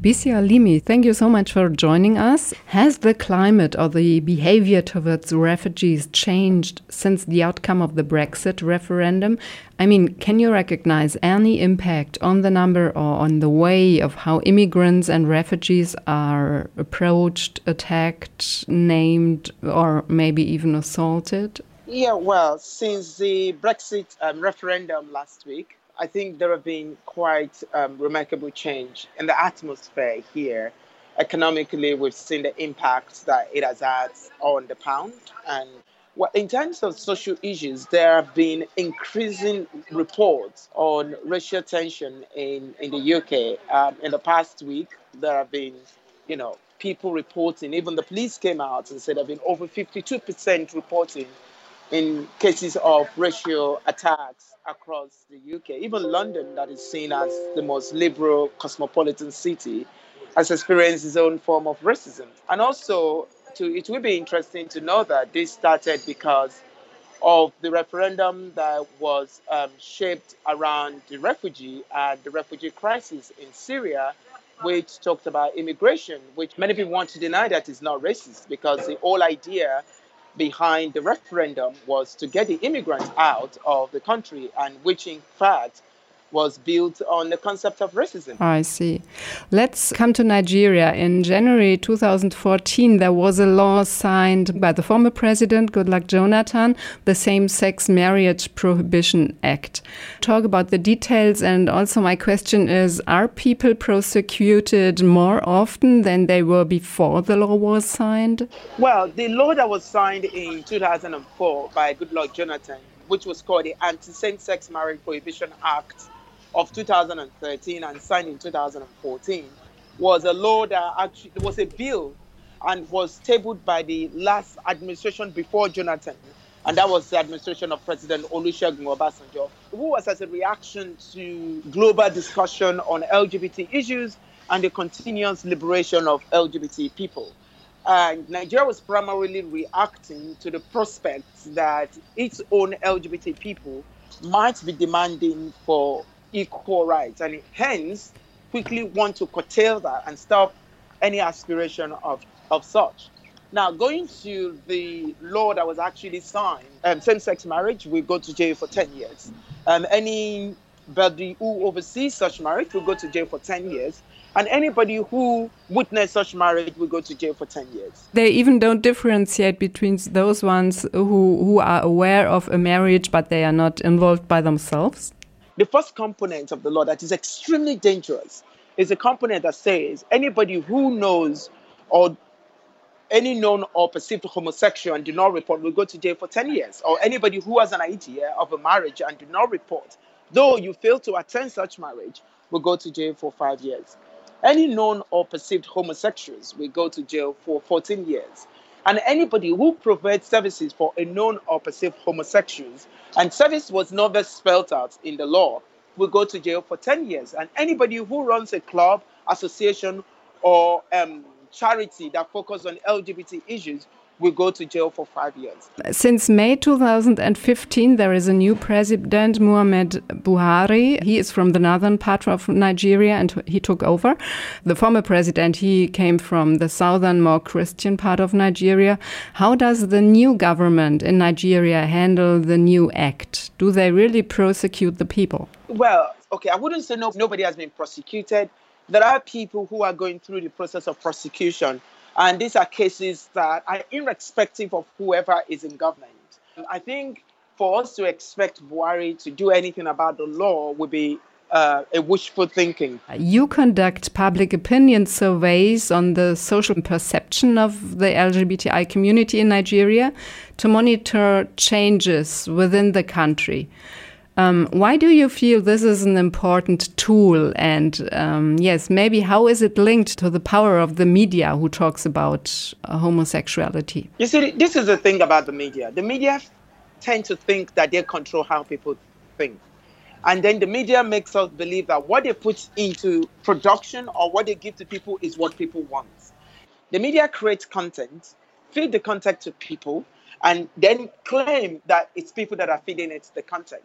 Bisi Alimi, thank you so much for joining us. Has the climate or the behavior towards refugees changed since the outcome of the Brexit referendum? I mean, can you recognize any impact on the number or on the way of how immigrants and refugees are approached, attacked, named, or maybe even assaulted? Yeah, well, since the Brexit um, referendum last week, I think there have been quite um, remarkable change in the atmosphere here. Economically, we've seen the impact that it has had on the pound. And well, in terms of social issues, there have been increasing reports on racial tension in, in the UK. Um, in the past week, there have been, you know, people reporting, even the police came out and said there have been over 52% reporting in cases of racial attacks across the UK. Even London, that is seen as the most liberal cosmopolitan city, has experienced its own form of racism. And also, to, it will be interesting to know that this started because of the referendum that was um, shaped around the refugee and the refugee crisis in Syria, which talked about immigration, which many people want to deny that is not racist because the whole idea behind the referendum was to get the immigrants out of the country, and which in fact was built on the concept of racism. I see. Let's come to Nigeria. In January 2014, there was a law signed by the former president, Goodluck Jonathan, the Same Sex Marriage Prohibition Act. Talk about the details, and also my question is Are people prosecuted more often than they were before the law was signed? Well, the law that was signed in 2004 by Goodluck Jonathan which was called the Anti-Same-Sex Marriage Prohibition Act, of 2013 and signed in 2014 was a law that actually was a bill and was tabled by the last administration before Jonathan, and that was the administration of President Olusegun Obasanjo, who was as a reaction to global discussion on LGBT issues and the continuous liberation of LGBT people. And Nigeria was primarily reacting to the prospect that its own LGBT people might be demanding for equal rights, and hence quickly want to curtail that and stop any aspiration of, of such. Now, going to the law that was actually signed, um, same-sex marriage will go to jail for 10 years. Um, anybody who oversees such marriage will go to jail for 10 years. And anybody who witnessed such marriage will go to jail for 10 years. They even don't differentiate between those ones who, who are aware of a marriage but they are not involved by themselves? The first component of the law that is extremely dangerous is a component that says anybody who knows or any known or perceived homosexual and do not report will go to jail for 10 years, or anybody who has an idea of a marriage and do not report, though you fail to attend such marriage, will go to jail for five years. Any known or perceived homosexuals will go to jail for 14 years. And anybody who provides services for a known or perceived homosexuals and service was never spelled out in the law, will go to jail for 10 years. And anybody who runs a club, association, or um, charity that focuses on LGBT issues will go to jail for five years. Since May 2015, there is a new president, Muhammad Buhari. He is from the northern part of Nigeria and he took over. The former president, he came from the southern, more Christian part of Nigeria. How does the new government in Nigeria handle the new act? Do they really prosecute the people? Well, okay, I wouldn't say no, nobody has been prosecuted. There are people who are going through the process of prosecution and these are cases that are irrespective of whoever is in government. I think for us to expect Buhari to do anything about the law would be uh, a wishful thinking. You conduct public opinion surveys on the social perception of the LGBTI community in Nigeria to monitor changes within the country. Um, why do you feel this is an important tool? And um, yes, maybe how is it linked to the power of the media who talks about uh, homosexuality? You see, this is the thing about the media. The media tend to think that they control how people think. And then the media makes us believe that what they put into production or what they give to people is what people want. The media creates content, feed the content to people, and then claim that it's people that are feeding it the content.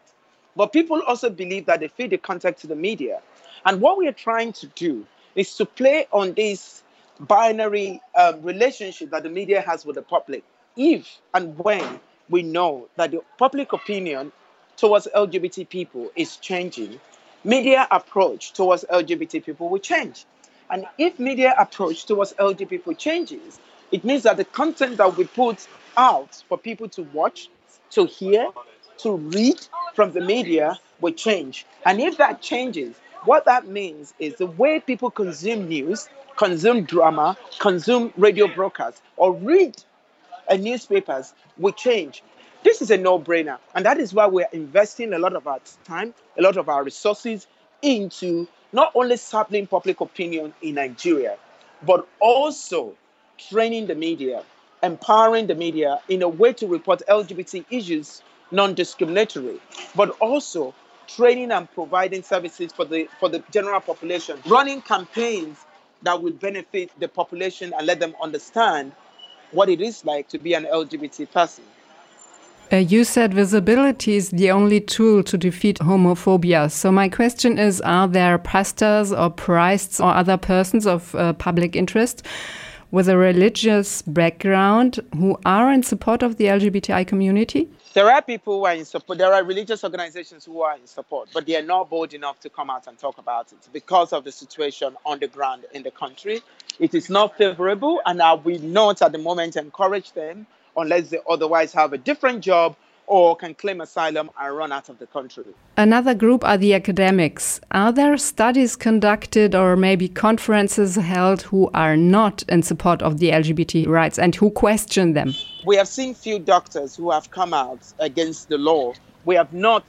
But people also believe that they feed the content to the media. And what we are trying to do is to play on this binary um, relationship that the media has with the public. If and when we know that the public opinion towards LGBT people is changing, media approach towards LGBT people will change. And if media approach towards LGBT people changes, it means that the content that we put out for people to watch, to hear, to read from the media will change. And if that changes, what that means is the way people consume news, consume drama, consume radio broadcasts, or read a newspapers will change. This is a no-brainer, and that is why we're investing a lot of our time, a lot of our resources into not only sampling public opinion in Nigeria, but also training the media, empowering the media in a way to report LGBT issues non-discriminatory, but also training and providing services for the for the general population, running campaigns that would benefit the population and let them understand what it is like to be an LGBT person. Uh, you said visibility is the only tool to defeat homophobia. So, my question is Are there pastors or priests or other persons of uh, public interest with a religious background who are in support of the LGBTI community? There are people who are in support. There are religious organizations who are in support, but they are not bold enough to come out and talk about it because of the situation on the ground in the country. It is not favorable, and I will not at the moment encourage them unless they otherwise have a different job or can claim asylum and run out of the country. Another group are the academics. Are there studies conducted or maybe conferences held who are not in support of the LGBT rights and who question them? We have seen few doctors who have come out against the law. We have not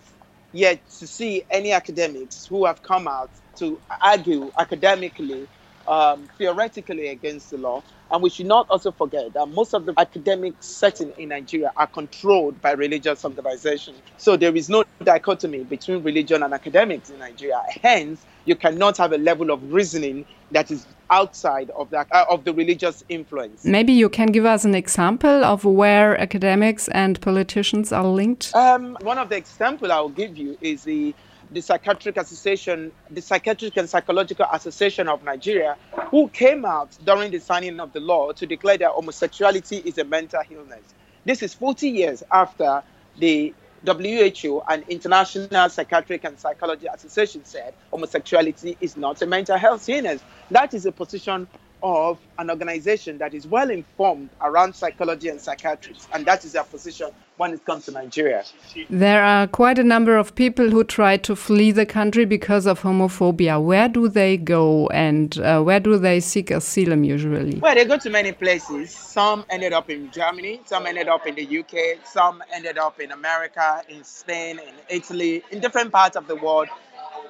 yet to see any academics who have come out to argue academically, um, theoretically against the law. And we should not also forget that most of the academic setting in Nigeria are controlled by religious organizations. So there is no dichotomy between religion and academics in Nigeria. Hence, you cannot have a level of reasoning that is outside of that uh, of the religious influence. Maybe you can give us an example of where academics and politicians are linked. Um, one of the examples I will give you is the the Psychiatric Association, the Psychiatric and Psychological Association of Nigeria, who came out during the signing of the law to declare that homosexuality is a mental illness. This is 40 years after the WHO and International Psychiatric and Psychology Association said homosexuality is not a mental health illness. That is a position of an organization that is well informed around psychology and psychiatry, and that is their position when it comes to Nigeria. There are quite a number of people who try to flee the country because of homophobia. Where do they go and uh, where do they seek asylum usually? Well, they go to many places. Some ended up in Germany, some ended up in the UK, some ended up in America, in Spain, in Italy, in different parts of the world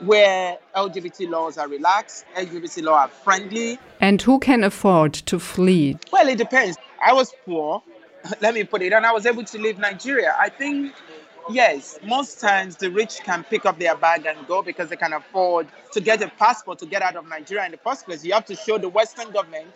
where LGBT laws are relaxed, LGBT laws are friendly. And who can afford to flee? Well, it depends. I was poor, let me put it, and I was able to leave Nigeria. I think, yes, most times the rich can pick up their bag and go because they can afford to get a passport to get out of Nigeria in the first place. You have to show the Western government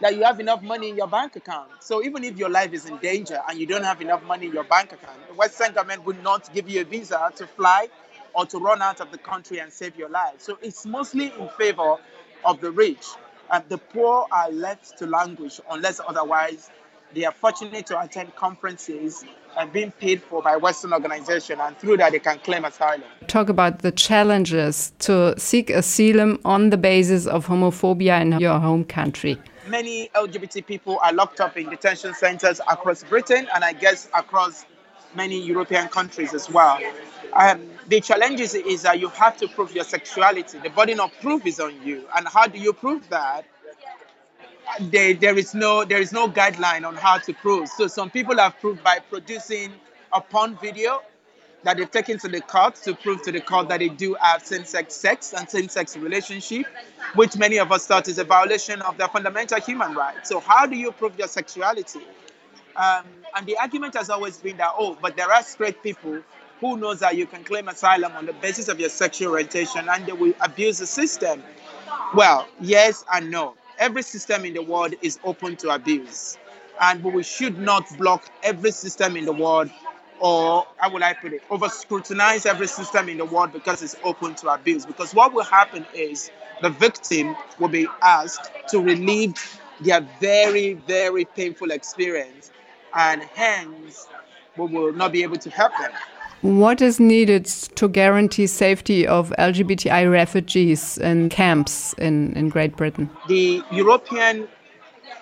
that you have enough money in your bank account. So even if your life is in danger and you don't have enough money in your bank account, the Western government would not give you a visa to fly or to run out of the country and save your life. So it's mostly in favor of the rich. And the poor are left to languish unless otherwise they are fortunate to attend conferences and being paid for by Western organizations, and through that they can claim asylum. Talk about the challenges to seek asylum on the basis of homophobia in your home country. Many LGBT people are locked up in detention centers across Britain and I guess across many European countries as well. Um, the challenge is, is that you have to prove your sexuality. The burden of proof is on you. And how do you prove that? There, is no there is no guideline on how to prove. So some people have proved by producing a porn video that they've taken to the court to prove to the court that they do have same-sex sex and same-sex relationship, which many of us thought is a violation of their fundamental human rights. So how do you prove your sexuality? Um, and the argument has always been that, oh, but there are straight people who knows that you can claim asylum on the basis of your sexual orientation and they will abuse the system. Well, yes and no. Every system in the world is open to abuse. And we should not block every system in the world or how will I put it, over scrutinize every system in the world because it's open to abuse. Because what will happen is the victim will be asked to relieve their very, very painful experience, and hence we will not be able to help them. What is needed to guarantee safety of LGBTI refugees in camps in, in Great Britain? The European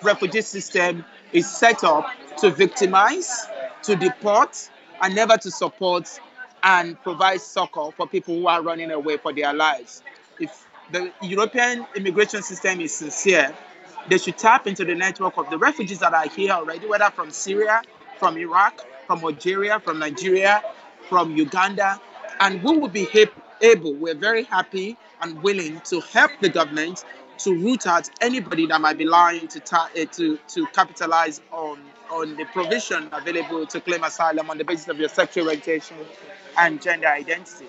refugee system is set up to victimize, to deport, and never to support and provide succor for people who are running away for their lives. If the European immigration system is sincere, they should tap into the network of the refugees that are here already, whether from Syria, from Iraq, from Algeria, from Nigeria, from Uganda, and we will be able, we're very happy and willing to help the government to root out anybody that might be lying to, uh, to, to capitalize on, on the provision available to claim asylum on the basis of your sexual orientation and gender identity.